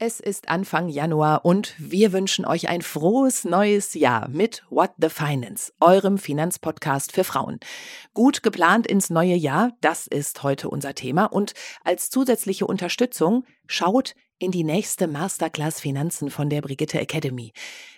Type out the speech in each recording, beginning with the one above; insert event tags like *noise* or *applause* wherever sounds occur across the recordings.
Es ist Anfang Januar und wir wünschen euch ein frohes neues Jahr mit What the Finance, eurem Finanzpodcast für Frauen. Gut geplant ins neue Jahr, das ist heute unser Thema und als zusätzliche Unterstützung schaut in die nächste Masterclass Finanzen von der Brigitte Academy.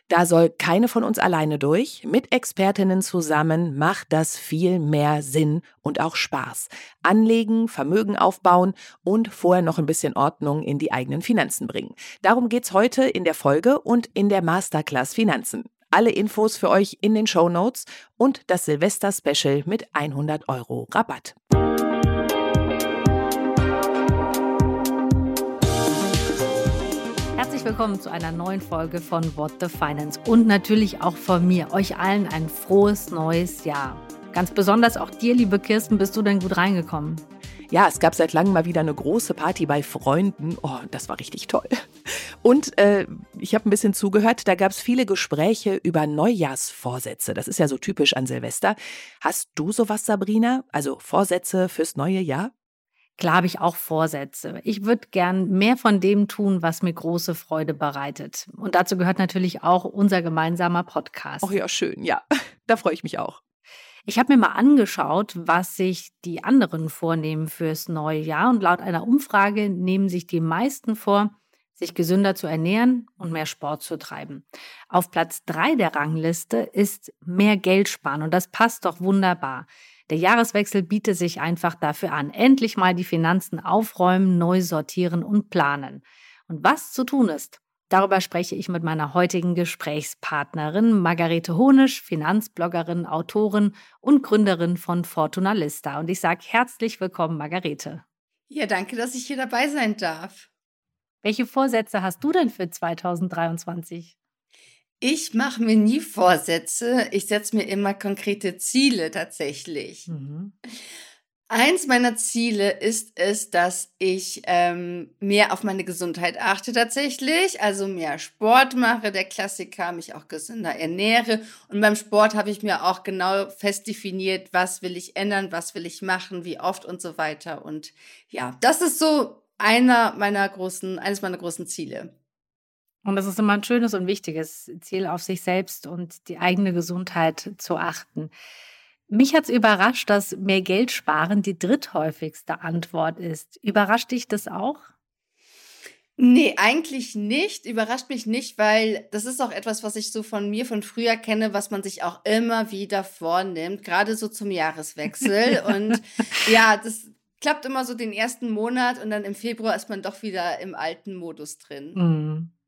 Da soll keine von uns alleine durch. Mit Expertinnen zusammen macht das viel mehr Sinn und auch Spaß. Anlegen, Vermögen aufbauen und vorher noch ein bisschen Ordnung in die eigenen Finanzen bringen. Darum geht's heute in der Folge und in der Masterclass Finanzen. Alle Infos für euch in den Show Notes und das Silvester-Special mit 100 Euro Rabatt. Herzlich willkommen zu einer neuen Folge von What the Finance und natürlich auch von mir, euch allen ein frohes neues Jahr. Ganz besonders auch dir, liebe Kirsten, bist du denn gut reingekommen? Ja, es gab seit langem mal wieder eine große Party bei Freunden. Oh, das war richtig toll. Und äh, ich habe ein bisschen zugehört, da gab es viele Gespräche über Neujahrsvorsätze. Das ist ja so typisch an Silvester. Hast du sowas, Sabrina? Also Vorsätze fürs neue Jahr? Klar habe ich auch Vorsätze. Ich würde gern mehr von dem tun, was mir große Freude bereitet. Und dazu gehört natürlich auch unser gemeinsamer Podcast. Ach ja, schön, ja. *laughs* Da freue ich mich auch. Ich habe mir mal angeschaut, was sich die anderen vornehmen fürs neue Jahr. Und laut einer Umfrage nehmen sich die meisten vor, sich gesünder zu ernähren und mehr Sport zu treiben. Auf Platz drei der Rangliste ist mehr Geld sparen. Und das passt doch wunderbar. Der Jahreswechsel bietet sich einfach dafür an. Endlich mal die Finanzen aufräumen, neu sortieren und planen. Und was zu tun ist, darüber spreche ich mit meiner heutigen Gesprächspartnerin Margarete Honisch, Finanzbloggerin, Autorin und Gründerin von Fortuna Lista. Und ich sage herzlich willkommen, Margarete. Ja, danke, dass ich hier dabei sein darf. Welche Vorsätze hast du denn für 2023? Ich mache mir nie Vorsätze. Ich setze mir immer konkrete Ziele tatsächlich. Mhm. Eins meiner Ziele ist es, dass ich ähm, mehr auf meine Gesundheit achte tatsächlich, also mehr Sport mache, der Klassiker, mich auch gesünder ernähre. Und beim Sport habe ich mir auch genau fest definiert, was will ich ändern, was will ich machen, wie oft und so weiter. Und ja, das ist so einer meiner großen, eines meiner großen Ziele. Und das ist immer ein schönes und wichtiges Ziel, auf sich selbst und die eigene Gesundheit zu achten. Mich hat es überrascht, dass mehr Geld sparen die dritthäufigste Antwort ist. Überrascht dich das auch? Nee, eigentlich nicht. Überrascht mich nicht, weil das ist auch etwas, was ich so von mir von früher kenne, was man sich auch immer wieder vornimmt, gerade so zum Jahreswechsel. *laughs* und ja, das klappt immer so den ersten Monat und dann im Februar ist man doch wieder im alten Modus drin. Mm.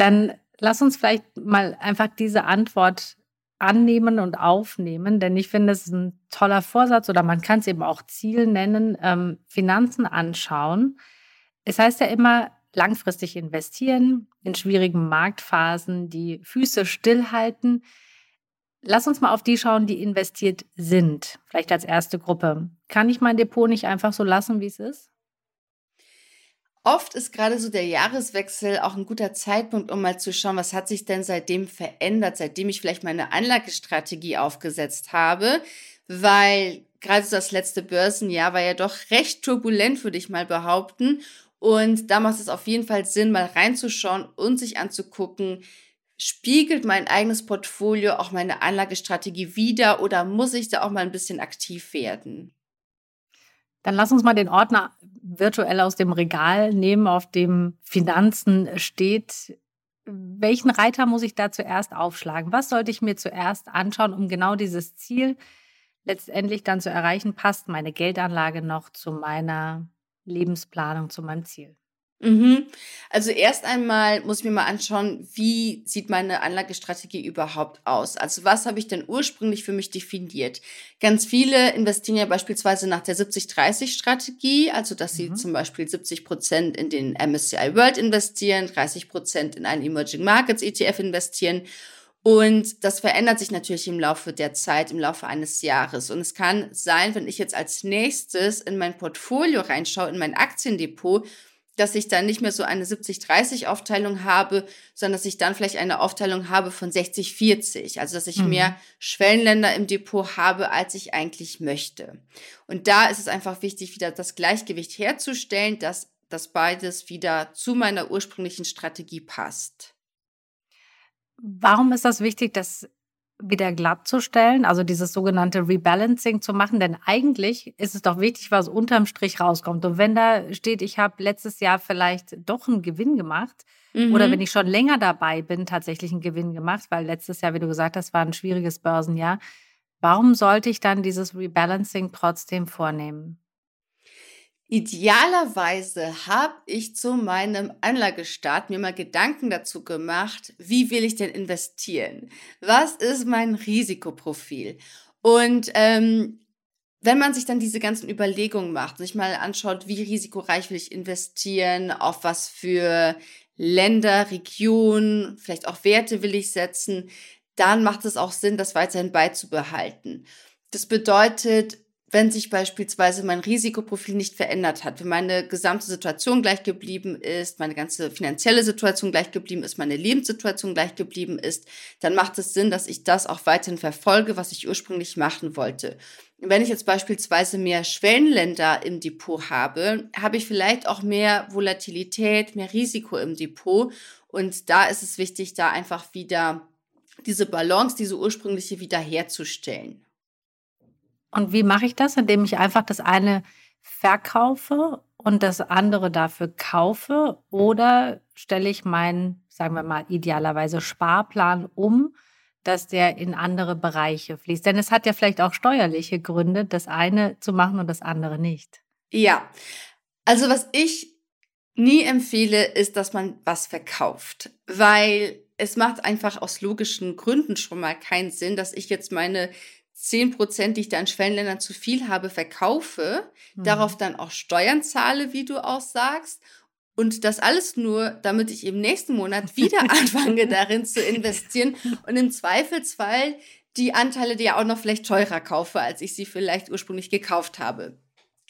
Dann lass uns vielleicht mal einfach diese Antwort annehmen und aufnehmen, denn ich finde, es ist ein toller Vorsatz oder man kann es eben auch Ziel nennen, ähm, Finanzen anschauen. Es heißt ja immer, langfristig investieren, in schwierigen Marktphasen die Füße stillhalten. Lass uns mal auf die schauen, die investiert sind, vielleicht als erste Gruppe. Kann ich mein Depot nicht einfach so lassen, wie es ist? Oft ist gerade so der Jahreswechsel auch ein guter Zeitpunkt, um mal zu schauen, was hat sich denn seitdem verändert, seitdem ich vielleicht meine Anlagestrategie aufgesetzt habe, weil gerade so das letzte Börsenjahr war ja doch recht turbulent, würde ich mal behaupten. Und da macht es auf jeden Fall Sinn, mal reinzuschauen und sich anzugucken, spiegelt mein eigenes Portfolio auch meine Anlagestrategie wieder oder muss ich da auch mal ein bisschen aktiv werden? Dann lass uns mal den Ordner virtuell aus dem Regal nehmen, auf dem Finanzen steht. Welchen Reiter muss ich da zuerst aufschlagen? Was sollte ich mir zuerst anschauen, um genau dieses Ziel letztendlich dann zu erreichen? Passt meine Geldanlage noch zu meiner Lebensplanung, zu meinem Ziel? Mhm. Also erst einmal muss ich mir mal anschauen, wie sieht meine Anlagestrategie überhaupt aus? Also was habe ich denn ursprünglich für mich definiert? Ganz viele investieren ja beispielsweise nach der 70-30-Strategie, also dass sie mhm. zum Beispiel 70 Prozent in den MSCI World investieren, 30 Prozent in einen Emerging Markets ETF investieren. Und das verändert sich natürlich im Laufe der Zeit, im Laufe eines Jahres. Und es kann sein, wenn ich jetzt als nächstes in mein Portfolio reinschaue, in mein Aktiendepot, dass ich dann nicht mehr so eine 70-30-Aufteilung habe, sondern dass ich dann vielleicht eine Aufteilung habe von 60-40. Also dass ich mhm. mehr Schwellenländer im Depot habe, als ich eigentlich möchte. Und da ist es einfach wichtig, wieder das Gleichgewicht herzustellen, dass dass beides wieder zu meiner ursprünglichen Strategie passt. Warum ist das wichtig, das wieder glatt zu stellen, also dieses sogenannte Rebalancing zu machen? Denn eigentlich ist es doch wichtig, was unterm Strich rauskommt. Und wenn da steht, ich habe letztes Jahr vielleicht doch einen Gewinn gemacht, mhm. oder wenn ich schon länger dabei bin, tatsächlich einen Gewinn gemacht, weil letztes Jahr, wie du gesagt hast, war ein schwieriges Börsenjahr. Warum sollte ich dann dieses Rebalancing trotzdem vornehmen? Idealerweise habe ich zu meinem Anlagestart mir mal Gedanken dazu gemacht, wie will ich denn investieren? Was ist mein Risikoprofil? Und ähm, wenn man sich dann diese ganzen Überlegungen macht, sich mal anschaut, wie risikoreich will ich investieren, auf was für Länder, Regionen, vielleicht auch Werte will ich setzen, dann macht es auch Sinn, das weiterhin beizubehalten. Das bedeutet, wenn sich beispielsweise mein Risikoprofil nicht verändert hat, wenn meine gesamte Situation gleich geblieben ist, meine ganze finanzielle Situation gleich geblieben ist, meine Lebenssituation gleich geblieben ist, dann macht es Sinn, dass ich das auch weiterhin verfolge, was ich ursprünglich machen wollte. Wenn ich jetzt beispielsweise mehr Schwellenländer im Depot habe, habe ich vielleicht auch mehr Volatilität, mehr Risiko im Depot. Und da ist es wichtig, da einfach wieder diese Balance, diese ursprüngliche wiederherzustellen. Und wie mache ich das? Indem ich einfach das eine verkaufe und das andere dafür kaufe? Oder stelle ich meinen, sagen wir mal, idealerweise Sparplan um, dass der in andere Bereiche fließt? Denn es hat ja vielleicht auch steuerliche Gründe, das eine zu machen und das andere nicht. Ja, also was ich nie empfehle, ist, dass man was verkauft, weil es macht einfach aus logischen Gründen schon mal keinen Sinn, dass ich jetzt meine 10 Prozent, die ich da in Schwellenländern zu viel habe, verkaufe, mhm. darauf dann auch Steuern zahle, wie du auch sagst. Und das alles nur, damit ich im nächsten Monat *laughs* wieder anfange, darin zu investieren und im Zweifelsfall die Anteile, die ja auch noch vielleicht teurer kaufe, als ich sie vielleicht ursprünglich gekauft habe.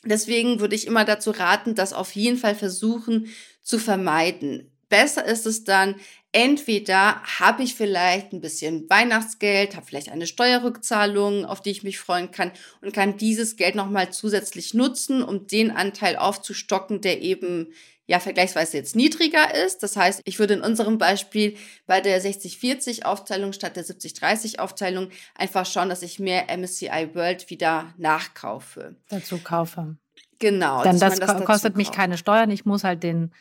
Deswegen würde ich immer dazu raten, das auf jeden Fall versuchen zu vermeiden. Besser ist es dann, entweder habe ich vielleicht ein bisschen Weihnachtsgeld, habe vielleicht eine Steuerrückzahlung, auf die ich mich freuen kann und kann dieses Geld nochmal zusätzlich nutzen, um den Anteil aufzustocken, der eben ja vergleichsweise jetzt niedriger ist. Das heißt, ich würde in unserem Beispiel bei der 60-40 Aufteilung statt der 70-30 Aufteilung einfach schauen, dass ich mehr MSCI World wieder nachkaufe. Dazu kaufe. Genau. Dann das, das kostet mich keine Steuern. Ich muss halt den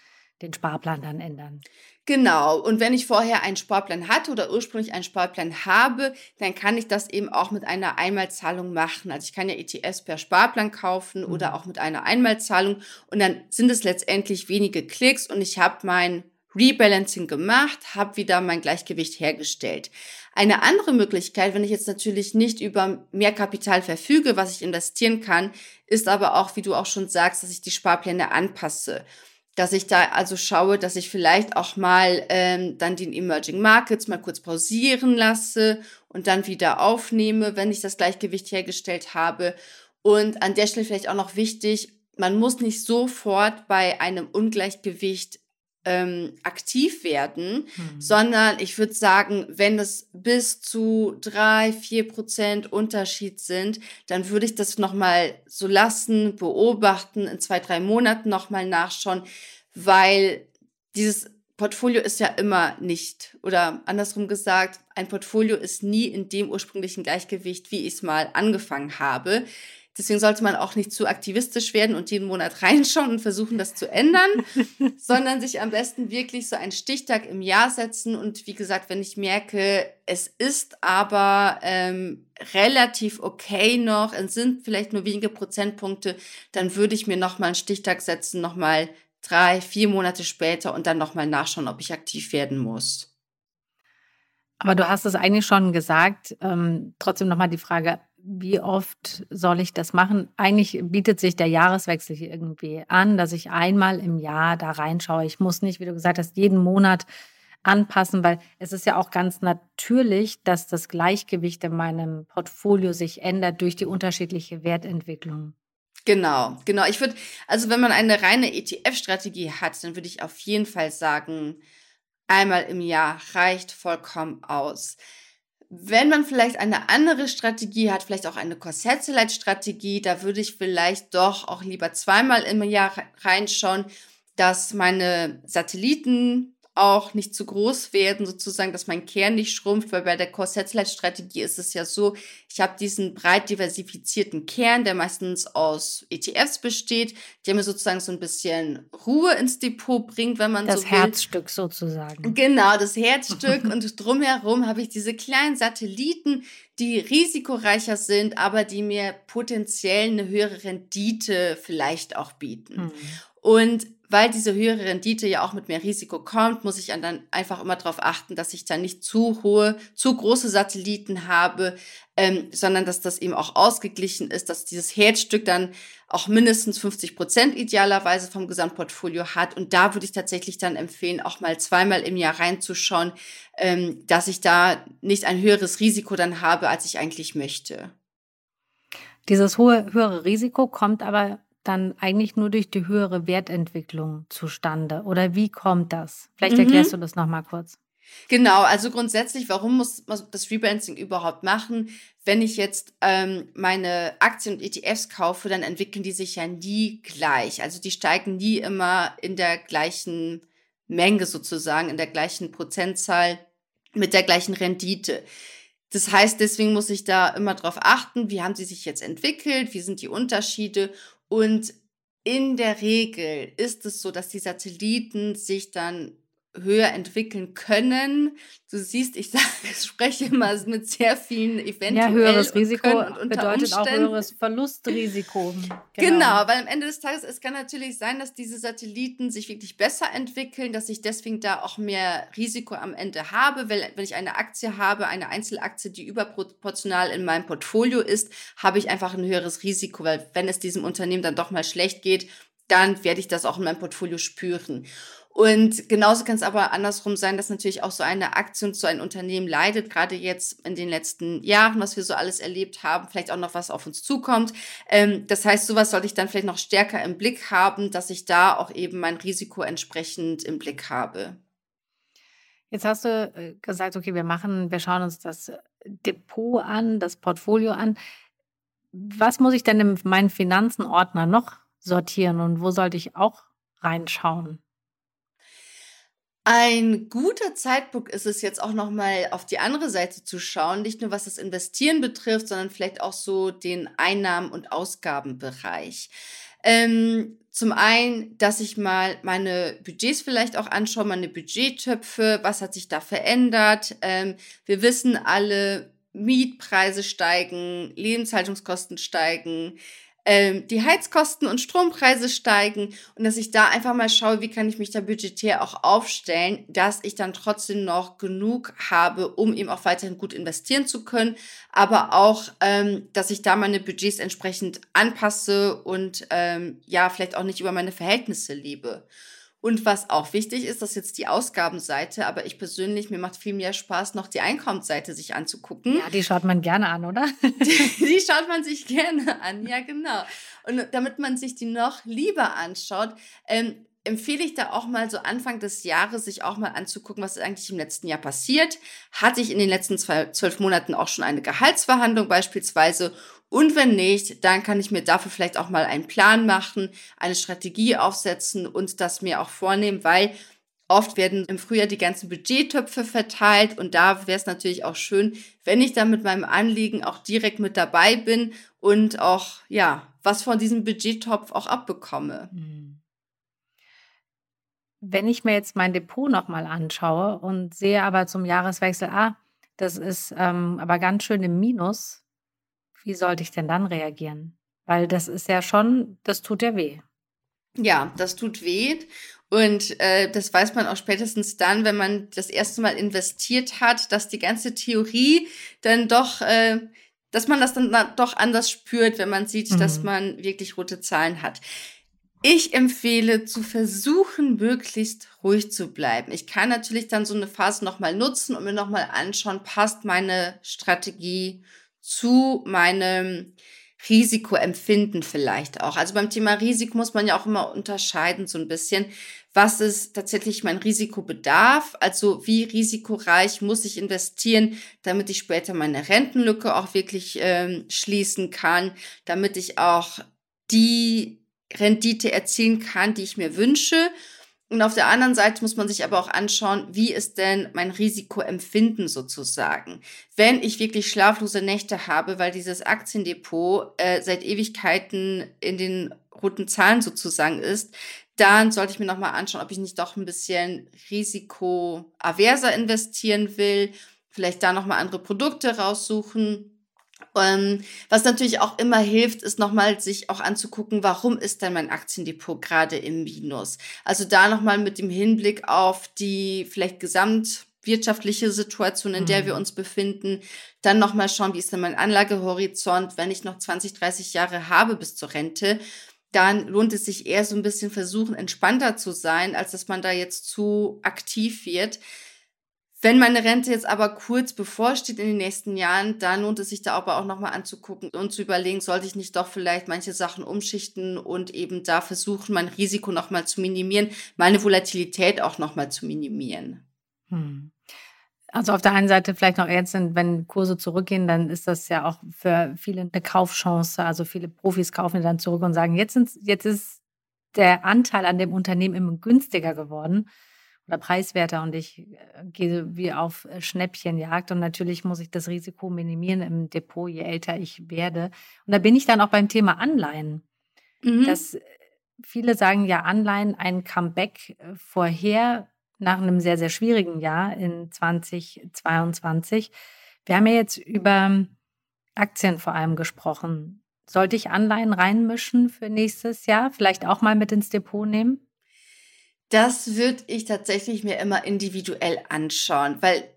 den Sparplan dann ändern. Genau. Und wenn ich vorher einen Sparplan hatte oder ursprünglich einen Sparplan habe, dann kann ich das eben auch mit einer Einmalzahlung machen. Also ich kann ja ETFs per Sparplan kaufen mhm. oder auch mit einer Einmalzahlung. Und dann sind es letztendlich wenige Klicks und ich habe mein Rebalancing gemacht, habe wieder mein Gleichgewicht hergestellt. Eine andere Möglichkeit, wenn ich jetzt natürlich nicht über mehr Kapital verfüge, was ich investieren kann, ist aber auch, wie du auch schon sagst, dass ich die Sparpläne anpasse dass ich da also schaue, dass ich vielleicht auch mal ähm, dann den Emerging Markets mal kurz pausieren lasse und dann wieder aufnehme, wenn ich das Gleichgewicht hergestellt habe. Und an der Stelle vielleicht auch noch wichtig, man muss nicht sofort bei einem Ungleichgewicht ähm, aktiv werden, hm. sondern ich würde sagen, wenn es bis zu drei, vier Prozent Unterschied sind, dann würde ich das nochmal so lassen, beobachten, in zwei, drei Monaten nochmal nachschauen, weil dieses Portfolio ist ja immer nicht, oder andersrum gesagt, ein Portfolio ist nie in dem ursprünglichen Gleichgewicht, wie ich es mal angefangen habe. Deswegen sollte man auch nicht zu aktivistisch werden und jeden Monat reinschauen und versuchen, das zu ändern, *laughs* sondern sich am besten wirklich so einen Stichtag im Jahr setzen. Und wie gesagt, wenn ich merke, es ist aber ähm, relativ okay noch, es sind vielleicht nur wenige Prozentpunkte, dann würde ich mir nochmal einen Stichtag setzen, nochmal drei, vier Monate später und dann nochmal nachschauen, ob ich aktiv werden muss. Aber du hast es eigentlich schon gesagt. Ähm, trotzdem nochmal die Frage, wie oft soll ich das machen? Eigentlich bietet sich der Jahreswechsel hier irgendwie an, dass ich einmal im Jahr da reinschaue. Ich muss nicht, wie du gesagt hast, jeden Monat anpassen, weil es ist ja auch ganz natürlich, dass das Gleichgewicht in meinem Portfolio sich ändert durch die unterschiedliche Wertentwicklung. Genau, genau. Ich würde, also wenn man eine reine ETF-Strategie hat, dann würde ich auf jeden Fall sagen, einmal im Jahr reicht vollkommen aus. Wenn man vielleicht eine andere Strategie hat, vielleicht auch eine Korsett-Select-Strategie, da würde ich vielleicht doch auch lieber zweimal im Jahr reinschauen. dass meine Satelliten auch nicht zu groß werden, sozusagen, dass mein Kern nicht schrumpft, weil bei der Core-Satellite-Strategie ist es ja so, ich habe diesen breit diversifizierten Kern, der meistens aus ETFs besteht, der mir sozusagen so ein bisschen Ruhe ins Depot bringt, wenn man das so will. Das Herzstück sozusagen. Genau, das *laughs* Herzstück und drumherum habe ich diese kleinen Satelliten, die risikoreicher sind, aber die mir potenziell eine höhere Rendite vielleicht auch bieten. Hm. Und weil diese höhere Rendite ja auch mit mehr Risiko kommt, muss ich dann einfach immer darauf achten, dass ich da nicht zu hohe, zu große Satelliten habe, ähm, sondern dass das eben auch ausgeglichen ist, dass dieses Herzstück dann auch mindestens 50 Prozent idealerweise vom Gesamtportfolio hat. Und da würde ich tatsächlich dann empfehlen, auch mal zweimal im Jahr reinzuschauen, ähm, dass ich da nicht ein höheres Risiko dann habe, als ich eigentlich möchte. Dieses hohe, höhere Risiko kommt aber dann eigentlich nur durch die höhere Wertentwicklung zustande? Oder wie kommt das? Vielleicht mhm. erklärst du das nochmal kurz. Genau, also grundsätzlich, warum muss man das Rebalancing überhaupt machen? Wenn ich jetzt ähm, meine Aktien und ETFs kaufe, dann entwickeln die sich ja nie gleich. Also die steigen nie immer in der gleichen Menge sozusagen, in der gleichen Prozentzahl, mit der gleichen Rendite. Das heißt, deswegen muss ich da immer drauf achten, wie haben sie sich jetzt entwickelt, wie sind die Unterschiede und in der Regel ist es so, dass die Satelliten sich dann höher entwickeln können. Du siehst, ich *laughs* sage, ich spreche immer mit sehr vielen eventuell. Ja, höheres Risiko bedeutet auch höheres Verlustrisiko. *laughs* Genau. genau, weil am Ende des Tages, es kann natürlich sein, dass diese Satelliten sich wirklich besser entwickeln, dass ich deswegen da auch mehr Risiko am Ende habe. Weil, wenn ich eine Aktie habe, eine Einzelaktie, die überproportional in meinem Portfolio ist, habe ich einfach ein höheres Risiko, weil wenn es diesem Unternehmen dann doch mal schlecht geht, dann werde ich das auch in meinem Portfolio spüren. Und genauso kann es aber andersrum sein, dass natürlich auch so eine Aktie und so ein Unternehmen leidet, gerade jetzt in den letzten Jahren, was wir so alles erlebt haben, vielleicht auch noch was auf uns zukommt. Ähm, das heißt, sowas sollte ich dann vielleicht noch stärker im Blick haben, dass ich da auch eben mein Risiko entsprechend im Blick habe. Jetzt hast du äh, gesagt, okay, wir machen, wir schauen uns das Depot an, das Portfolio an. Was muss ich denn in meinen Finanzenordner noch sortieren und wo sollte ich auch reinschauen? Ein guter Zeitpunkt ist es jetzt auch nochmal auf die andere Seite zu schauen, nicht nur was das Investieren betrifft, sondern vielleicht auch so den Einnahmen- und Ausgabenbereich. Ähm, zum einen, dass ich mal meine Budgets vielleicht auch anschaue, meine Budgettöpfe, was hat sich da verändert. Ähm, wir wissen alle, Mietpreise steigen, Lebenshaltungskosten steigen ähm, die Heizkosten und Strompreise steigen und dass ich da einfach mal schaue, wie kann ich mich da budgetär auch aufstellen, dass ich dann trotzdem noch genug habe, um eben auch weiterhin gut investieren zu können, aber auch, ähm, dass ich da meine Budgets entsprechend anpasse und ähm, ja, vielleicht auch nicht über meine Verhältnisse lebe. Und was auch wichtig ist, das ist jetzt die Ausgabenseite, aber ich persönlich, mir macht viel mehr Spaß, noch die Einkommensseite sich anzugucken. Ja, die schaut man gerne an, oder? *laughs* die, die schaut man sich gerne an, ja, genau. Und damit man sich die noch lieber anschaut, ähm, empfehle ich da auch mal so Anfang des Jahres sich auch mal anzugucken, was ist eigentlich im letzten Jahr passiert. Hatte ich in den letzten zwölf Monaten auch schon eine Gehaltsverhandlung beispielsweise und wenn nicht, dann kann ich mir dafür vielleicht auch mal einen Plan machen, eine Strategie aufsetzen und das mir auch vornehmen, weil oft werden im Frühjahr die ganzen Budgettöpfe verteilt und da wäre es natürlich auch schön, wenn ich da mit meinem Anliegen auch direkt mit dabei bin und auch, ja, was von diesem Budgettopf auch abbekomme. Hm. Wenn ich mir jetzt mein Depot nochmal anschaue und sehe aber zum Jahreswechsel, ah, das ist ähm, aber ganz schön im Minus, wie sollte ich denn dann reagieren? Weil das ist ja schon, das tut ja weh. Ja, das tut weh. Und äh, das weiß man auch spätestens dann, wenn man das erste Mal investiert hat, dass die ganze Theorie dann doch, äh, dass man das dann doch anders spürt, wenn man sieht, mhm. dass man wirklich rote Zahlen hat. Ich empfehle zu versuchen, möglichst ruhig zu bleiben. Ich kann natürlich dann so eine Phase nochmal nutzen und mir nochmal anschauen, passt meine Strategie zu meinem Risikoempfinden vielleicht auch. Also beim Thema Risiko muss man ja auch immer unterscheiden so ein bisschen. Was ist tatsächlich mein Risikobedarf? Also wie risikoreich muss ich investieren, damit ich später meine Rentenlücke auch wirklich ähm, schließen kann, damit ich auch die Rendite erzielen kann, die ich mir wünsche. Und auf der anderen Seite muss man sich aber auch anschauen, wie ist denn mein Risikoempfinden sozusagen. Wenn ich wirklich schlaflose Nächte habe, weil dieses Aktiendepot äh, seit Ewigkeiten in den roten Zahlen sozusagen ist, dann sollte ich mir nochmal anschauen, ob ich nicht doch ein bisschen risikoaverser investieren will, vielleicht da nochmal andere Produkte raussuchen ähm, was natürlich auch immer hilft, ist nochmal sich auch anzugucken, warum ist denn mein Aktiendepot gerade im Minus? Also da nochmal mit dem Hinblick auf die vielleicht gesamtwirtschaftliche Situation, in der wir mhm. uns befinden, dann nochmal schauen, wie ist denn mein Anlagehorizont, wenn ich noch 20, 30 Jahre habe bis zur Rente, dann lohnt es sich eher so ein bisschen versuchen, entspannter zu sein, als dass man da jetzt zu aktiv wird. Wenn meine Rente jetzt aber kurz bevorsteht in den nächsten Jahren, dann lohnt es sich da aber auch nochmal anzugucken und zu überlegen, sollte ich nicht doch vielleicht manche Sachen umschichten und eben da versuchen, mein Risiko nochmal zu minimieren, meine Volatilität auch nochmal zu minimieren. Hm. Also auf der einen Seite vielleicht noch jetzt, wenn Kurse zurückgehen, dann ist das ja auch für viele eine Kaufchance. Also viele Profis kaufen dann zurück und sagen, jetzt, jetzt ist der Anteil an dem Unternehmen immer günstiger geworden oder preiswerter und ich äh, gehe wie auf äh, Schnäppchenjagd und natürlich muss ich das Risiko minimieren im Depot, je älter ich werde. Und da bin ich dann auch beim Thema Anleihen. Mhm. Dass äh, viele sagen ja Anleihen ein Comeback vorher nach einem sehr, sehr schwierigen Jahr in 2022. Wir haben ja jetzt über Aktien vor allem gesprochen. Sollte ich Anleihen reinmischen für nächstes Jahr? Vielleicht auch mal mit ins Depot nehmen? Das würde ich tatsächlich mir immer individuell anschauen, weil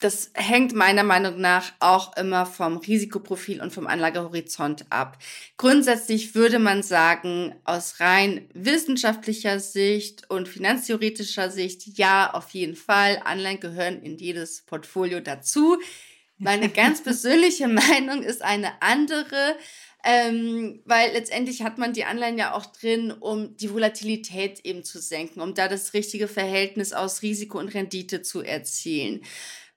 das hängt meiner Meinung nach auch immer vom Risikoprofil und vom Anlagehorizont ab. Grundsätzlich würde man sagen, aus rein wissenschaftlicher Sicht und finanztheoretischer Sicht, ja, auf jeden Fall, Anleihen gehören in jedes Portfolio dazu. Meine ganz *laughs* persönliche Meinung ist eine andere. Ähm, weil letztendlich hat man die Anleihen ja auch drin, um die Volatilität eben zu senken, um da das richtige Verhältnis aus Risiko und Rendite zu erzielen.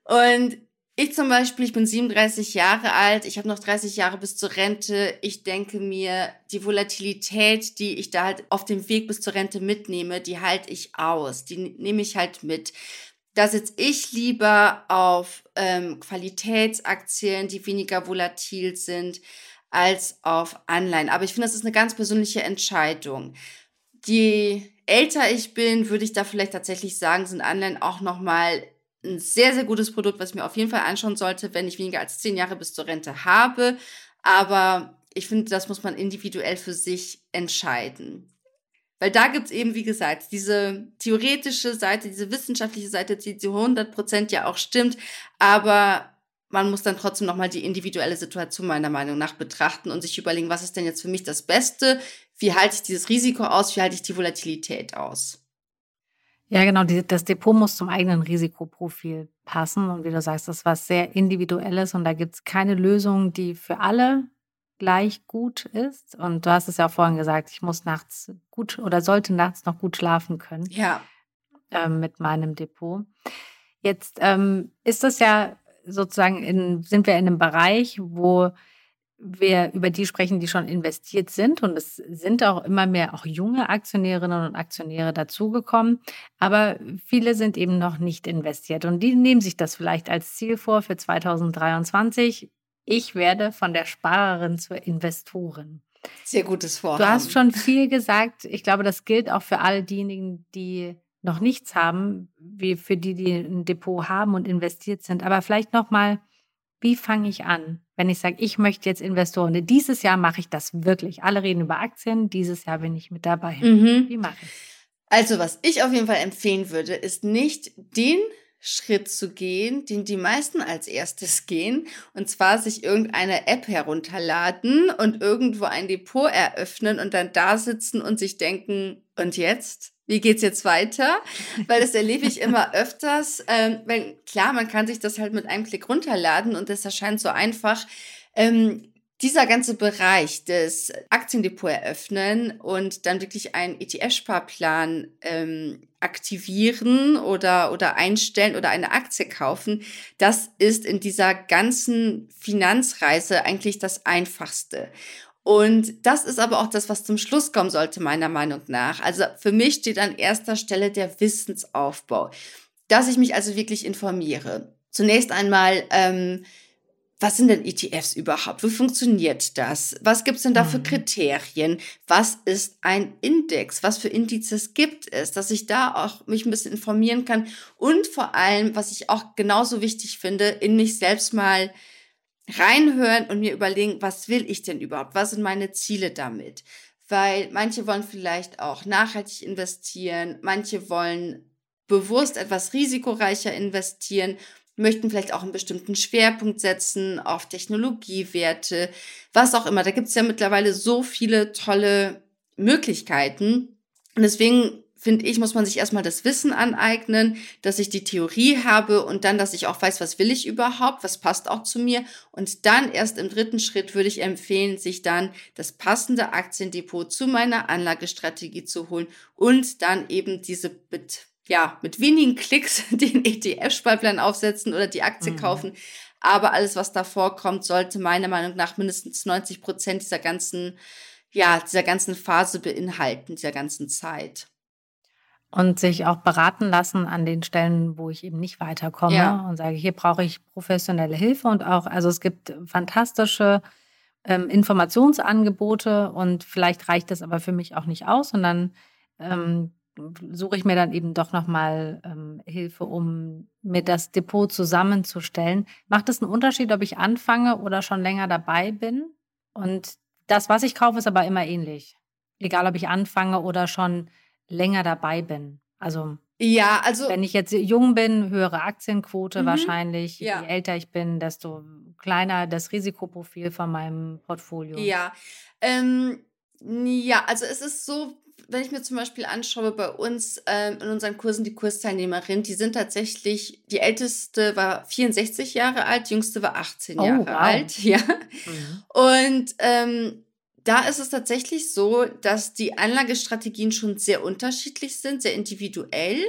Und ich zum Beispiel, ich bin 37 Jahre alt, ich habe noch 30 Jahre bis zur Rente. Ich denke mir, die Volatilität, die ich da halt auf dem Weg bis zur Rente mitnehme, die halte ich aus, die nehme ich halt mit. Da sitze ich lieber auf ähm, Qualitätsaktien, die weniger volatil sind als auf Anleihen. Aber ich finde, das ist eine ganz persönliche Entscheidung. Je älter ich bin, würde ich da vielleicht tatsächlich sagen, sind Anleihen auch nochmal ein sehr, sehr gutes Produkt, was ich mir auf jeden Fall anschauen sollte, wenn ich weniger als zehn Jahre bis zur Rente habe. Aber ich finde, das muss man individuell für sich entscheiden. Weil da gibt es eben, wie gesagt, diese theoretische Seite, diese wissenschaftliche Seite, die zu 100% ja auch stimmt. Aber man muss dann trotzdem nochmal die individuelle Situation meiner Meinung nach betrachten und sich überlegen, was ist denn jetzt für mich das Beste? Wie halte ich dieses Risiko aus? Wie halte ich die Volatilität aus? Ja, genau. Das Depot muss zum eigenen Risikoprofil passen. Und wie du sagst, das ist was sehr Individuelles und da gibt es keine Lösung, die für alle gleich gut ist. Und du hast es ja auch vorhin gesagt, ich muss nachts gut oder sollte nachts noch gut schlafen können. Ja. Ähm, mit meinem Depot. Jetzt ähm, ist das ja sozusagen in, sind wir in einem Bereich, wo wir über die sprechen, die schon investiert sind. Und es sind auch immer mehr auch junge Aktionärinnen und Aktionäre dazugekommen. Aber viele sind eben noch nicht investiert. Und die nehmen sich das vielleicht als Ziel vor für 2023. Ich werde von der Sparerin zur Investorin. Sehr gutes Vorhaben. Du hast schon viel gesagt. Ich glaube, das gilt auch für all diejenigen, die noch nichts haben, wie für die, die ein Depot haben und investiert sind. Aber vielleicht noch mal, wie fange ich an, wenn ich sage, ich möchte jetzt Investoren. Dieses Jahr mache ich das wirklich. Alle reden über Aktien. Dieses Jahr bin ich mit dabei. Mhm. Wie mache ich? Also was ich auf jeden Fall empfehlen würde, ist nicht den Schritt zu gehen, den die meisten als erstes gehen, und zwar sich irgendeine App herunterladen und irgendwo ein Depot eröffnen und dann da sitzen und sich denken, und jetzt? Wie geht's jetzt weiter? *laughs* Weil das erlebe ich immer öfters. Ähm, weil klar, man kann sich das halt mit einem Klick runterladen und das erscheint so einfach. Ähm, dieser ganze Bereich des Aktiendepot eröffnen und dann wirklich einen ETF-Sparplan ähm, aktivieren oder, oder einstellen oder eine Aktie kaufen, das ist in dieser ganzen Finanzreise eigentlich das Einfachste. Und das ist aber auch das, was zum Schluss kommen sollte, meiner Meinung nach. Also für mich steht an erster Stelle der Wissensaufbau, dass ich mich also wirklich informiere. Zunächst einmal, ähm, was sind denn ETFs überhaupt? Wie funktioniert das? Was gibt es denn da für mhm. Kriterien? Was ist ein Index? Was für Indizes gibt es? Dass ich da auch mich ein bisschen informieren kann und vor allem, was ich auch genauso wichtig finde, in mich selbst mal reinhören und mir überlegen, was will ich denn überhaupt? Was sind meine Ziele damit? Weil manche wollen vielleicht auch nachhaltig investieren, manche wollen bewusst etwas risikoreicher investieren, möchten vielleicht auch einen bestimmten Schwerpunkt setzen auf Technologiewerte, was auch immer. Da gibt es ja mittlerweile so viele tolle Möglichkeiten. Und deswegen finde ich, muss man sich erstmal das Wissen aneignen, dass ich die Theorie habe und dann, dass ich auch weiß, was will ich überhaupt, was passt auch zu mir. Und dann erst im dritten Schritt würde ich empfehlen, sich dann das passende Aktiendepot zu meiner Anlagestrategie zu holen und dann eben diese mit, ja, mit wenigen Klicks *laughs* den ETF-Sparplan aufsetzen oder die Aktie mhm. kaufen. Aber alles, was davor kommt, sollte meiner Meinung nach mindestens 90 Prozent dieser ganzen, ja, dieser ganzen Phase beinhalten, dieser ganzen Zeit und sich auch beraten lassen an den Stellen, wo ich eben nicht weiterkomme ja. und sage, hier brauche ich professionelle Hilfe und auch, also es gibt fantastische ähm, Informationsangebote und vielleicht reicht das aber für mich auch nicht aus, sondern ähm, suche ich mir dann eben doch nochmal ähm, Hilfe, um mir das Depot zusammenzustellen. Macht es einen Unterschied, ob ich anfange oder schon länger dabei bin? Und das, was ich kaufe, ist aber immer ähnlich. Egal, ob ich anfange oder schon länger dabei bin. Also ja, also wenn ich jetzt jung bin, höhere Aktienquote mhm, wahrscheinlich. Ja. Je älter ich bin, desto kleiner das Risikoprofil von meinem Portfolio. Ja, ähm, ja, also es ist so, wenn ich mir zum Beispiel anschaue, bei uns ähm, in unseren Kursen die Kursteilnehmerin, die sind tatsächlich, die älteste war 64 Jahre alt, die jüngste war 18 oh, Jahre wow. alt, *laughs* ja. Mhm. Und ähm, da ist es tatsächlich so, dass die Anlagestrategien schon sehr unterschiedlich sind, sehr individuell.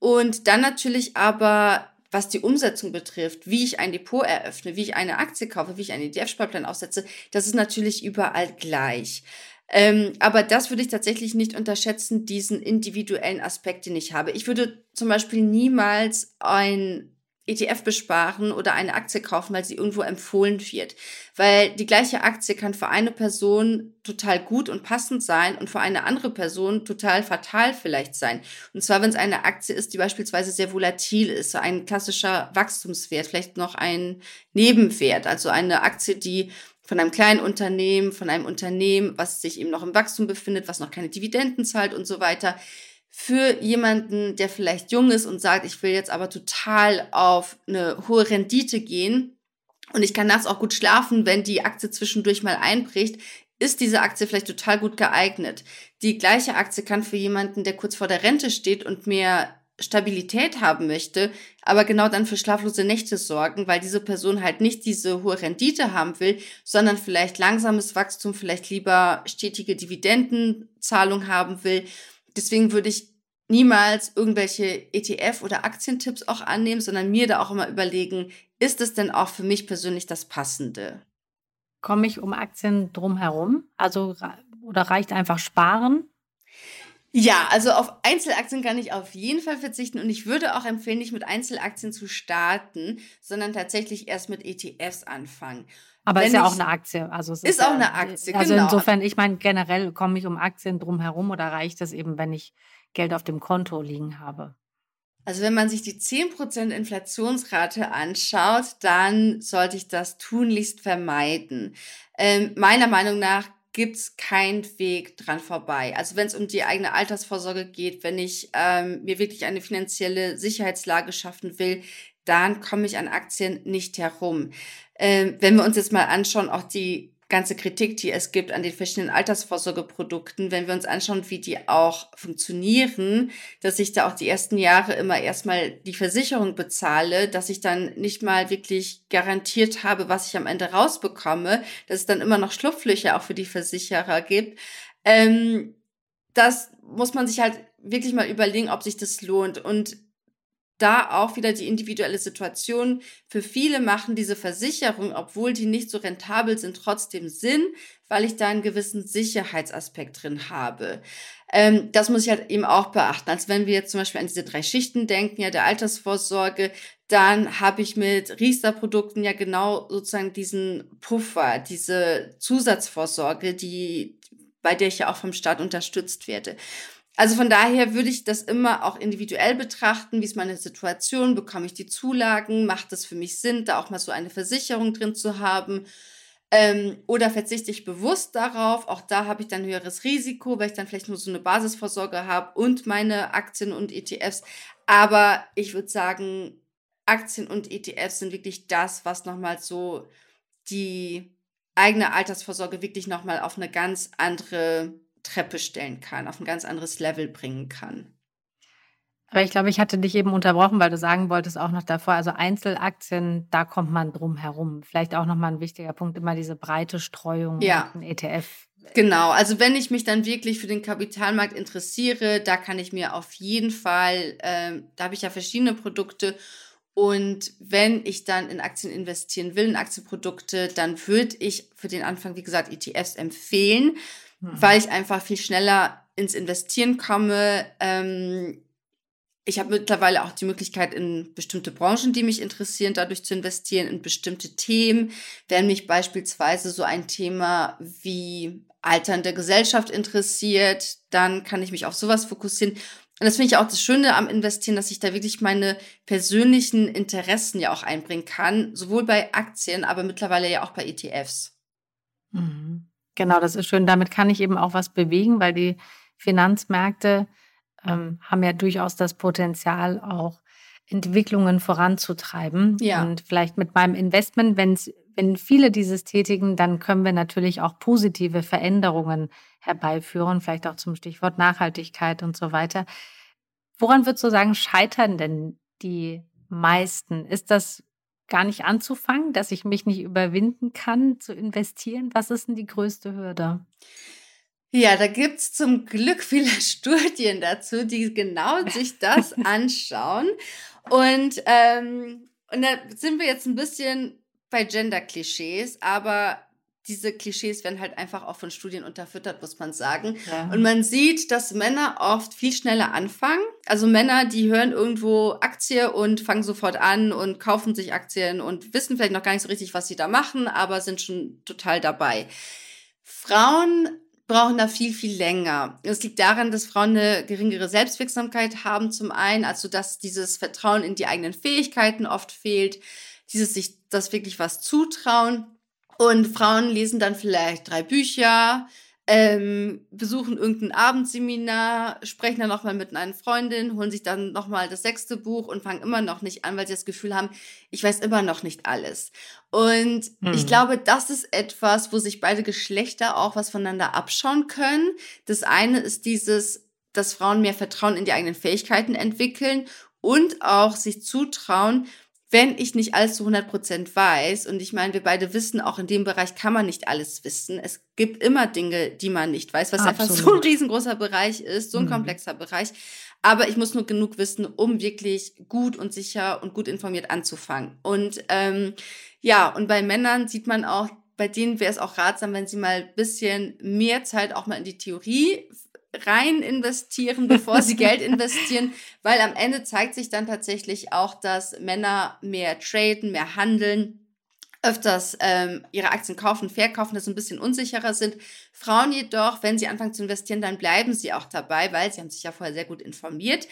Und dann natürlich aber, was die Umsetzung betrifft, wie ich ein Depot eröffne, wie ich eine Aktie kaufe, wie ich einen ETF-Sparplan aufsetze, das ist natürlich überall gleich. Ähm, aber das würde ich tatsächlich nicht unterschätzen, diesen individuellen Aspekt, den ich habe. Ich würde zum Beispiel niemals ein ETF besparen oder eine Aktie kaufen, weil sie irgendwo empfohlen wird. Weil die gleiche Aktie kann für eine Person total gut und passend sein und für eine andere Person total fatal vielleicht sein. Und zwar, wenn es eine Aktie ist, die beispielsweise sehr volatil ist, so ein klassischer Wachstumswert, vielleicht noch ein Nebenwert, also eine Aktie, die von einem kleinen Unternehmen, von einem Unternehmen, was sich eben noch im Wachstum befindet, was noch keine Dividenden zahlt und so weiter für jemanden, der vielleicht jung ist und sagt, ich will jetzt aber total auf eine hohe Rendite gehen und ich kann nachts auch gut schlafen, wenn die Aktie zwischendurch mal einbricht, ist diese Aktie vielleicht total gut geeignet. Die gleiche Aktie kann für jemanden, der kurz vor der Rente steht und mehr Stabilität haben möchte, aber genau dann für schlaflose Nächte sorgen, weil diese Person halt nicht diese hohe Rendite haben will, sondern vielleicht langsames Wachstum, vielleicht lieber stetige Dividendenzahlung haben will Deswegen würde ich niemals irgendwelche ETF- oder Aktientipps auch annehmen, sondern mir da auch immer überlegen, ist es denn auch für mich persönlich das Passende? Komme ich um Aktien drumherum? Also oder reicht einfach sparen? Ja, also auf Einzelaktien kann ich auf jeden Fall verzichten und ich würde auch empfehlen, nicht mit Einzelaktien zu starten, sondern tatsächlich erst mit ETFs anfangen. Aber Wenn ist ja auch eine Aktie. Also ist, ist auch eine Aktie, Also genau. insofern, ich meine, generell komme ich um Aktien drum herum oder reicht es eben, wenn ich Geld auf dem Konto liegen habe? Also wenn man sich die 10% Inflationsrate anschaut, dann sollte ich das tunlichst vermeiden. Ähm, meiner Meinung nach gibt es keinen Weg dran vorbei. Also wenn es um die eigene Altersvorsorge geht, wenn ich ähm, mir wirklich eine finanzielle Sicherheitslage schaffen will, dann komme ich an Aktien nicht herum. Ähm, wenn wir uns jetzt mal anschauen, auch die ganze Kritik, die es gibt an den verschiedenen Altersvorsorgeprodukten, wenn wir uns anschauen, wie die auch funktionieren, dass ich da auch die ersten Jahre immer erstmal die Versicherung bezahle, dass ich dann nicht mal wirklich garantiert habe, was ich am Ende rausbekomme, dass es dann immer noch Schlupflöcher auch für die Versicherer gibt. Ähm, das muss man sich halt wirklich mal überlegen, ob sich das lohnt. Und da auch wieder die individuelle Situation. Für viele machen diese Versicherungen, obwohl die nicht so rentabel sind, trotzdem Sinn, weil ich da einen gewissen Sicherheitsaspekt drin habe. Ähm, das muss ich halt eben auch beachten. Als wenn wir jetzt zum Beispiel an diese drei Schichten denken, ja, der Altersvorsorge, dann habe ich mit Riester-Produkten ja genau sozusagen diesen Puffer, diese Zusatzvorsorge, die, bei der ich ja auch vom Staat unterstützt werde. Also von daher würde ich das immer auch individuell betrachten. Wie ist meine Situation? Bekomme ich die Zulagen? Macht es für mich Sinn, da auch mal so eine Versicherung drin zu haben? Ähm, oder verzichte ich bewusst darauf? Auch da habe ich dann höheres Risiko, weil ich dann vielleicht nur so eine Basisvorsorge habe und meine Aktien und ETFs. Aber ich würde sagen, Aktien und ETFs sind wirklich das, was nochmal so die eigene Altersvorsorge wirklich nochmal auf eine ganz andere Treppe stellen kann, auf ein ganz anderes Level bringen kann. Aber ich glaube, ich hatte dich eben unterbrochen, weil du sagen wolltest auch noch davor, also Einzelaktien, da kommt man drum herum. Vielleicht auch nochmal ein wichtiger Punkt, immer diese breite Streuung ja. ein ETF. Genau, also wenn ich mich dann wirklich für den Kapitalmarkt interessiere, da kann ich mir auf jeden Fall, äh, da habe ich ja verschiedene Produkte und wenn ich dann in Aktien investieren will, in Aktienprodukte, dann würde ich für den Anfang, wie gesagt, ETFs empfehlen mhm. weil ich einfach viel schneller ins Investieren komme. Ähm, ich habe mittlerweile auch die Möglichkeit, in bestimmte Branchen, die mich interessieren, dadurch zu investieren, in bestimmte Themen. Wenn mich beispielsweise so ein Thema wie alternde Gesellschaft interessiert, dann kann ich mich auf sowas fokussieren. Und das finde ich auch das Schöne am Investieren, dass ich da wirklich meine persönlichen Interessen ja auch einbringen kann, sowohl bei Aktien, aber mittlerweile ja auch bei ETFs. Mhm. Genau, das ist schön. Damit kann ich eben auch was bewegen, weil die Finanzmärkte ähm, haben ja durchaus das Potenzial, auch Entwicklungen voranzutreiben. Ja. Und vielleicht mit meinem Investment, wenn's, wenn viele dieses tätigen, dann können wir natürlich auch positive Veränderungen herbeiführen, vielleicht auch zum Stichwort Nachhaltigkeit und so weiter. Woran würdest du sagen, scheitern denn die meisten? Ist das gar nicht anzufangen, dass ich mich nicht überwinden kann, zu investieren? Was ist denn die größte Hürde? Ja, da gibt es zum Glück viele *laughs* Studien dazu, die genau *laughs* sich das anschauen. Und, ähm, und da sind wir jetzt ein bisschen bei Gender-Klischees, aber diese Klischees werden halt einfach auch von Studien unterfüttert, muss man sagen. Ja. Und man sieht, dass Männer oft viel schneller anfangen. Also Männer, die hören irgendwo Aktie und fangen sofort an und kaufen sich Aktien und wissen vielleicht noch gar nicht so richtig, was sie da machen, aber sind schon total dabei. Frauen brauchen da viel, viel länger. Es liegt daran, dass Frauen eine geringere Selbstwirksamkeit haben zum einen, also dass dieses Vertrauen in die eigenen Fähigkeiten oft fehlt, dieses sich das wirklich was zutrauen. Und Frauen lesen dann vielleicht drei Bücher, ähm, besuchen irgendein Abendseminar, sprechen dann nochmal mit einer Freundin, holen sich dann nochmal das sechste Buch und fangen immer noch nicht an, weil sie das Gefühl haben, ich weiß immer noch nicht alles. Und hm. ich glaube, das ist etwas, wo sich beide Geschlechter auch was voneinander abschauen können. Das eine ist dieses, dass Frauen mehr Vertrauen in die eigenen Fähigkeiten entwickeln und auch sich zutrauen, wenn ich nicht alles zu 100 Prozent weiß, und ich meine, wir beide wissen, auch in dem Bereich kann man nicht alles wissen. Es gibt immer Dinge, die man nicht weiß, was Absolut. einfach so ein riesengroßer Bereich ist, so ein mhm. komplexer Bereich. Aber ich muss nur genug wissen, um wirklich gut und sicher und gut informiert anzufangen. Und ähm, ja, und bei Männern sieht man auch, bei denen wäre es auch ratsam, wenn sie mal ein bisschen mehr Zeit auch mal in die Theorie rein investieren, bevor sie Geld investieren, *laughs* weil am Ende zeigt sich dann tatsächlich auch, dass Männer mehr traden, mehr handeln, öfters ähm, ihre Aktien kaufen, verkaufen, das ein bisschen unsicherer sind. Frauen jedoch, wenn sie anfangen zu investieren, dann bleiben sie auch dabei, weil sie haben sich ja vorher sehr gut informiert.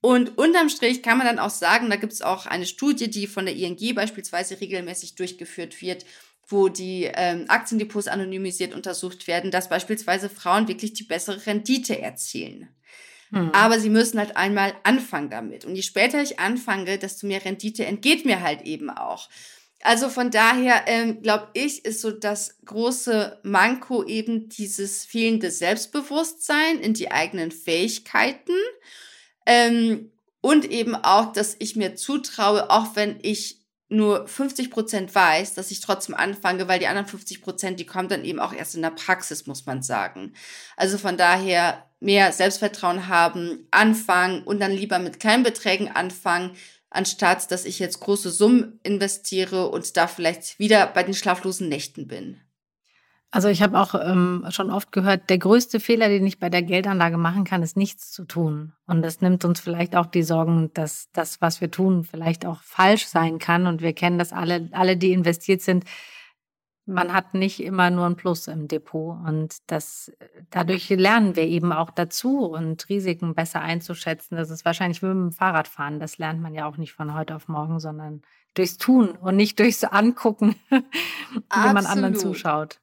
Und unterm Strich kann man dann auch sagen, da gibt es auch eine Studie, die von der ING beispielsweise regelmäßig durchgeführt wird, wo die ähm, Aktiendepots anonymisiert untersucht werden, dass beispielsweise Frauen wirklich die bessere Rendite erzielen. Hm. Aber sie müssen halt einmal anfangen damit. Und je später ich anfange, desto mehr Rendite entgeht mir halt eben auch. Also von daher ähm, glaube ich, ist so das große Manko eben dieses fehlende Selbstbewusstsein in die eigenen Fähigkeiten ähm, und eben auch, dass ich mir zutraue, auch wenn ich nur 50 Prozent weiß, dass ich trotzdem anfange, weil die anderen 50 Prozent, die kommen dann eben auch erst in der Praxis, muss man sagen. Also von daher mehr Selbstvertrauen haben, anfangen und dann lieber mit kleinen Beträgen anfangen, anstatt dass ich jetzt große Summen investiere und da vielleicht wieder bei den schlaflosen Nächten bin. Also ich habe auch ähm, schon oft gehört, der größte Fehler, den ich bei der Geldanlage machen kann, ist nichts zu tun. Und das nimmt uns vielleicht auch die Sorgen, dass das, was wir tun, vielleicht auch falsch sein kann. Und wir kennen das alle, alle, die investiert sind. Man hat nicht immer nur ein Plus im Depot. Und das, dadurch lernen wir eben auch dazu und Risiken besser einzuschätzen. Das ist wahrscheinlich wie mit dem Fahrradfahren. Das lernt man ja auch nicht von heute auf morgen, sondern durchs Tun und nicht durchs Angucken, *laughs* wenn man anderen zuschaut.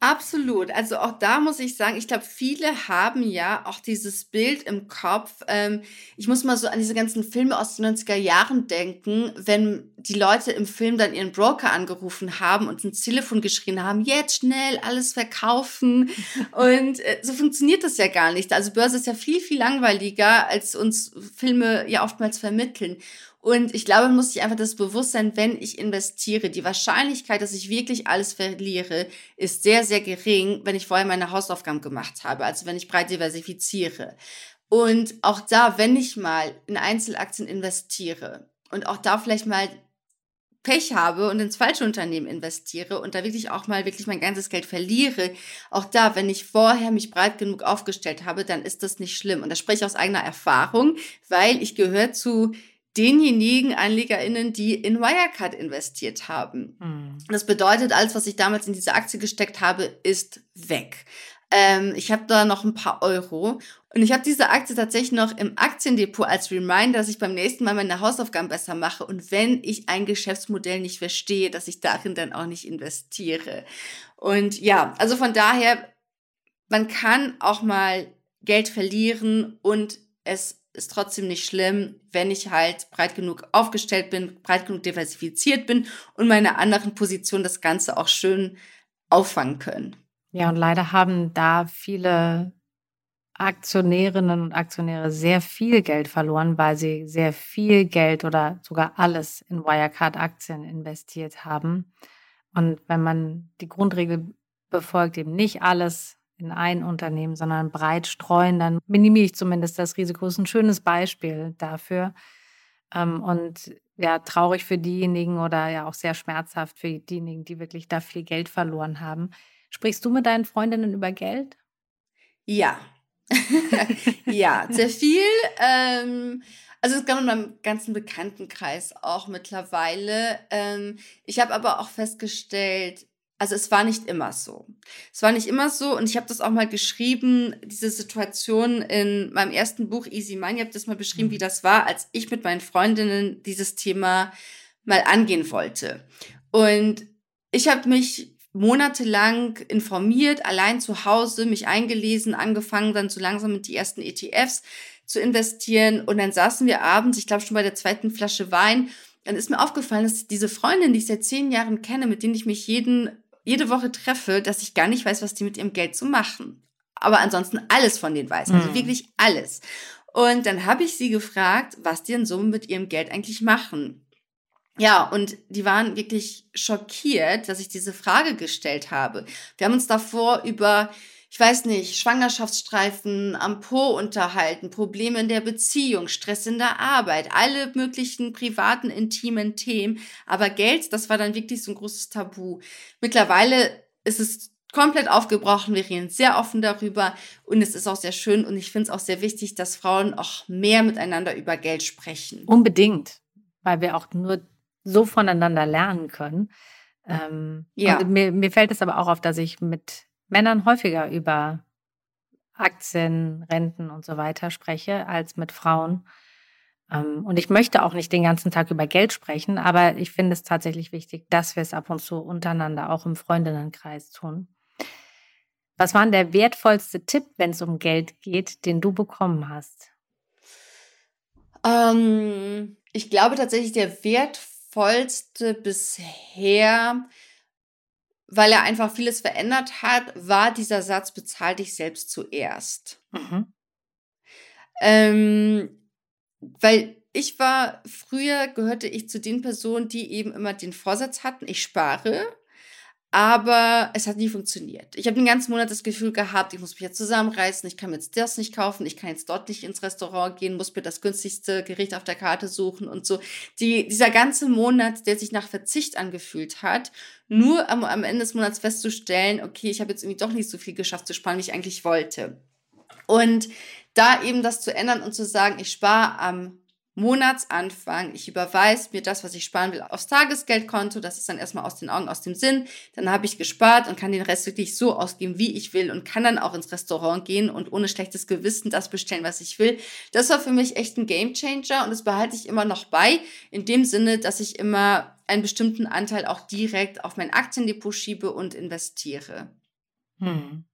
Absolut. Also auch da muss ich sagen, ich glaube, viele haben ja auch dieses Bild im Kopf. Ähm, ich muss mal so an diese ganzen Filme aus den 90er Jahren denken, wenn die Leute im Film dann ihren Broker angerufen haben und ins Telefon geschrien haben, jetzt schnell alles verkaufen. *laughs* und äh, so funktioniert das ja gar nicht. Also Börse ist ja viel, viel langweiliger, als uns Filme ja oftmals vermitteln. Und ich glaube, man muss sich einfach das Bewusstsein, wenn ich investiere, die Wahrscheinlichkeit, dass ich wirklich alles verliere, ist sehr, sehr gering, wenn ich vorher meine Hausaufgaben gemacht habe, also wenn ich breit diversifiziere. Und auch da, wenn ich mal in Einzelaktien investiere und auch da vielleicht mal Pech habe und ins falsche Unternehmen investiere und da wirklich auch mal wirklich mein ganzes Geld verliere, auch da, wenn ich vorher mich breit genug aufgestellt habe, dann ist das nicht schlimm. Und das spreche ich aus eigener Erfahrung, weil ich gehöre zu denjenigen AnlegerInnen, die in Wirecard investiert haben. Mhm. Das bedeutet, alles, was ich damals in diese Aktie gesteckt habe, ist weg. Ähm, ich habe da noch ein paar Euro und ich habe diese Aktie tatsächlich noch im Aktiendepot als Reminder, dass ich beim nächsten Mal meine Hausaufgaben besser mache und wenn ich ein Geschäftsmodell nicht verstehe, dass ich darin dann auch nicht investiere. Und ja, also von daher, man kann auch mal Geld verlieren und es ist trotzdem nicht schlimm, wenn ich halt breit genug aufgestellt bin, breit genug diversifiziert bin und meine anderen Positionen das Ganze auch schön auffangen können. Ja, und leider haben da viele Aktionärinnen und Aktionäre sehr viel Geld verloren, weil sie sehr viel Geld oder sogar alles in Wirecard-Aktien investiert haben. Und wenn man die Grundregel befolgt, eben nicht alles in ein Unternehmen, sondern breit streuen, dann minimiere ich zumindest das Risiko. Das ist ein schönes Beispiel dafür. Ähm, und ja, traurig für diejenigen oder ja auch sehr schmerzhaft für diejenigen, die wirklich da viel Geld verloren haben. Sprichst du mit deinen Freundinnen über Geld? Ja. *laughs* ja, sehr viel. Ähm, also es gab in meinem ganzen Bekanntenkreis auch mittlerweile. Ähm, ich habe aber auch festgestellt, also es war nicht immer so. Es war nicht immer so und ich habe das auch mal geschrieben, diese Situation in meinem ersten Buch Easy Mind, ich habe das mal beschrieben, wie mhm. das war, als ich mit meinen Freundinnen dieses Thema mal angehen wollte. Und ich habe mich monatelang informiert, allein zu Hause, mich eingelesen, angefangen dann so langsam mit die ersten ETFs zu investieren und dann saßen wir abends, ich glaube schon bei der zweiten Flasche Wein, dann ist mir aufgefallen, dass diese Freundin, die ich seit zehn Jahren kenne, mit denen ich mich jeden jede Woche treffe, dass ich gar nicht weiß, was die mit ihrem Geld zu so machen. Aber ansonsten alles von denen weiß. Also mhm. wirklich alles. Und dann habe ich sie gefragt, was die denn so mit ihrem Geld eigentlich machen. Ja, und die waren wirklich schockiert, dass ich diese Frage gestellt habe. Wir haben uns davor über ich weiß nicht, Schwangerschaftsstreifen am Po unterhalten, Probleme in der Beziehung, Stress in der Arbeit, alle möglichen privaten, intimen Themen. Aber Geld, das war dann wirklich so ein großes Tabu. Mittlerweile ist es komplett aufgebrochen. Wir reden sehr offen darüber und es ist auch sehr schön und ich finde es auch sehr wichtig, dass Frauen auch mehr miteinander über Geld sprechen. Unbedingt, weil wir auch nur so voneinander lernen können. Ähm, ja. mir, mir fällt es aber auch auf, dass ich mit Männern häufiger über Aktien, Renten und so weiter spreche als mit Frauen. Ähm, und ich möchte auch nicht den ganzen Tag über Geld sprechen, aber ich finde es tatsächlich wichtig, dass wir es ab und zu untereinander auch im Freundinnenkreis tun. Was war denn der wertvollste Tipp, wenn es um Geld geht, den du bekommen hast? Ähm, ich glaube tatsächlich, der wertvollste bisher weil er einfach vieles verändert hat, war dieser Satz, bezahl dich selbst zuerst. Mhm. Ähm, weil ich war früher, gehörte ich zu den Personen, die eben immer den Vorsatz hatten, ich spare aber es hat nie funktioniert. Ich habe den ganzen Monat das Gefühl gehabt, ich muss mich jetzt zusammenreißen, ich kann mir jetzt das nicht kaufen, ich kann jetzt dort nicht ins Restaurant gehen, muss mir das günstigste Gericht auf der Karte suchen und so. Die, dieser ganze Monat, der sich nach Verzicht angefühlt hat, nur am, am Ende des Monats festzustellen, okay, ich habe jetzt irgendwie doch nicht so viel geschafft zu sparen, wie ich eigentlich wollte. Und da eben das zu ändern und zu sagen, ich spare am Monatsanfang, ich überweise mir das, was ich sparen will, aufs Tagesgeldkonto. Das ist dann erstmal aus den Augen, aus dem Sinn. Dann habe ich gespart und kann den Rest wirklich so ausgeben, wie ich will und kann dann auch ins Restaurant gehen und ohne schlechtes Gewissen das bestellen, was ich will. Das war für mich echt ein Gamechanger und das behalte ich immer noch bei, in dem Sinne, dass ich immer einen bestimmten Anteil auch direkt auf mein Aktiendepot schiebe und investiere. Hm.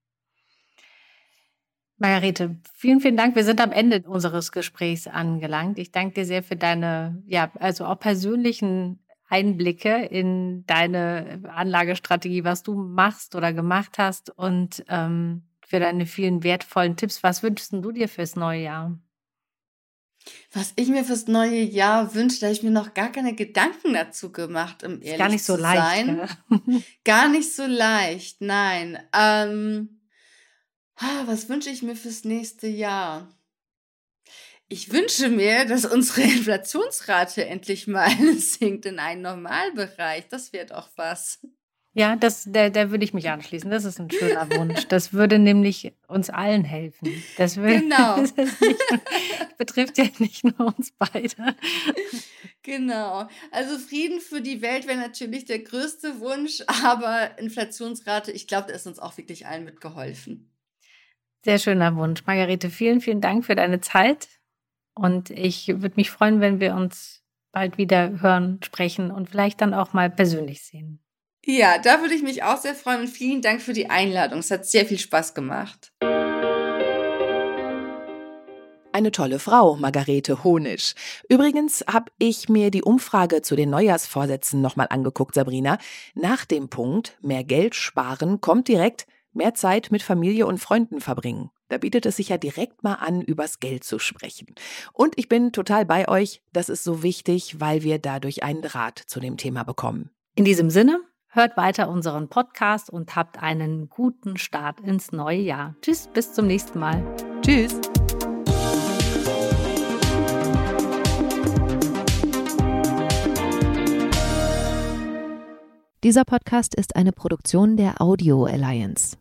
Margarete, vielen, vielen Dank. Wir sind am Ende unseres Gesprächs angelangt. Ich danke dir sehr für deine, ja, also auch persönlichen Einblicke in deine Anlagestrategie, was du machst oder gemacht hast und ähm, für deine vielen wertvollen Tipps. Was wünschst du dir fürs neue Jahr? Was ich mir fürs neue Jahr wünsche, da habe ich mir noch gar keine Gedanken dazu gemacht, um ehrlich gar nicht so leicht, sein. Ja. *laughs* *laughs* gar nicht so leicht, nein. Ähm, was wünsche ich mir fürs nächste Jahr? Ich wünsche mir, dass unsere *laughs* Inflationsrate endlich mal *laughs* sinkt in einen Normalbereich. Das wäre doch was. Ja, das, da, da würde ich mich anschließen. Das ist ein schöner Wunsch. Das würde nämlich uns allen helfen. Das will, genau. *laughs* Das nicht, betrifft ja nicht nur uns beide. Genau. Also Frieden für die Welt wäre natürlich der größte Wunsch, aber Inflationsrate, ich glaube, da ist uns auch wirklich allen mitgeholfen. Sehr schöner Wunsch. Margarete, vielen, vielen Dank für deine Zeit. Und ich würde mich freuen, wenn wir uns bald wieder hören, sprechen und vielleicht dann auch mal persönlich sehen. Ja, da würde ich mich auch sehr freuen und vielen Dank für die Einladung. Es hat sehr viel Spaß gemacht. Eine tolle Frau, Margarete Honisch. Übrigens habe ich mir die Umfrage zu den Neujahrsvorsätzen nochmal angeguckt, Sabrina. Nach dem Punkt mehr Geld sparen kommt direkt mehr Zeit mit Familie und Freunden verbringen. Da bietet es sich ja direkt mal an, übers Geld zu sprechen. Und ich bin total bei euch, das ist so wichtig, weil wir dadurch einen Draht zu dem Thema bekommen. In diesem Sinne, hört weiter unseren Podcast und habt einen guten Start ins neue Jahr. Tschüss, bis zum nächsten Mal. Tschüss. Dieser Podcast ist eine Produktion der Audio Alliance.